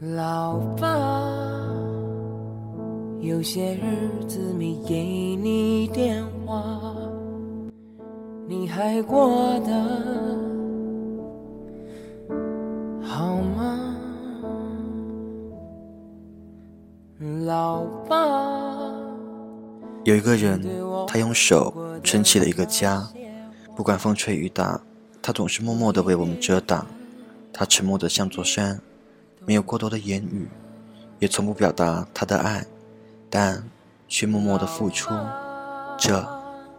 老爸，有些日子没给你电话，你还过得好吗？老爸，有一个人，他用手撑起了一个家，不管风吹雨打，他总是默默地为我们遮挡。他沉默的像座山。没有过多的言语，也从不表达他的爱，但却默默的付出，这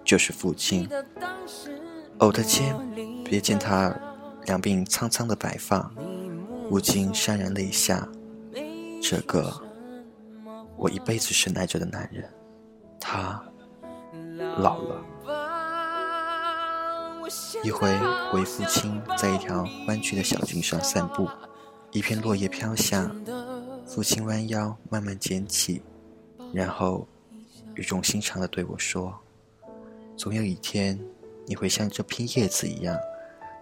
就是父亲。偶的间，瞥见他两鬓苍苍的白发，不禁潸然泪下。这个我一辈子深爱着的男人，他老了。一回，我与父亲在一条弯曲的小径上散步。一片落叶飘下，父亲弯腰慢慢捡起，然后语重心长地对我说：“总有一天，你会像这片叶子一样，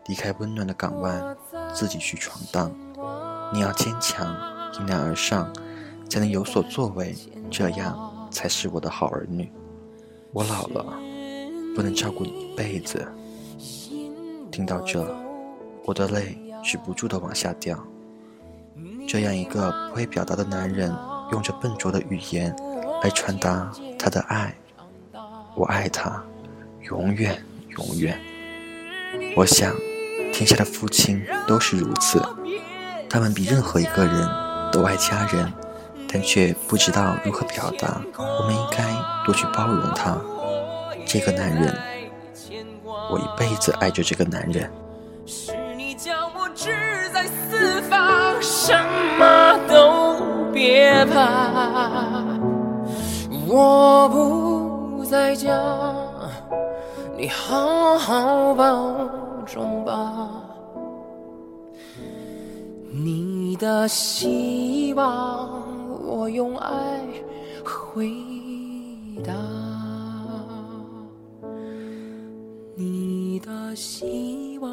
离开温暖的港湾，自己去闯荡。你要坚强，迎难而上，才能有所作为，这样才是我的好儿女。我老了，不能照顾你一辈子。”听到这，我的泪止不住地往下掉。这样一个不会表达的男人，用着笨拙的语言来传达他的爱。我爱他，永远永远。我想，天下的父亲都是如此，他们比任何一个人都爱家人，但却不知道如何表达。我们应该多去包容他。这个男人，我一辈子爱着这个男人。什么都别怕，我不在家，你好好保重吧。你的希望，我用爱回答。你的希望，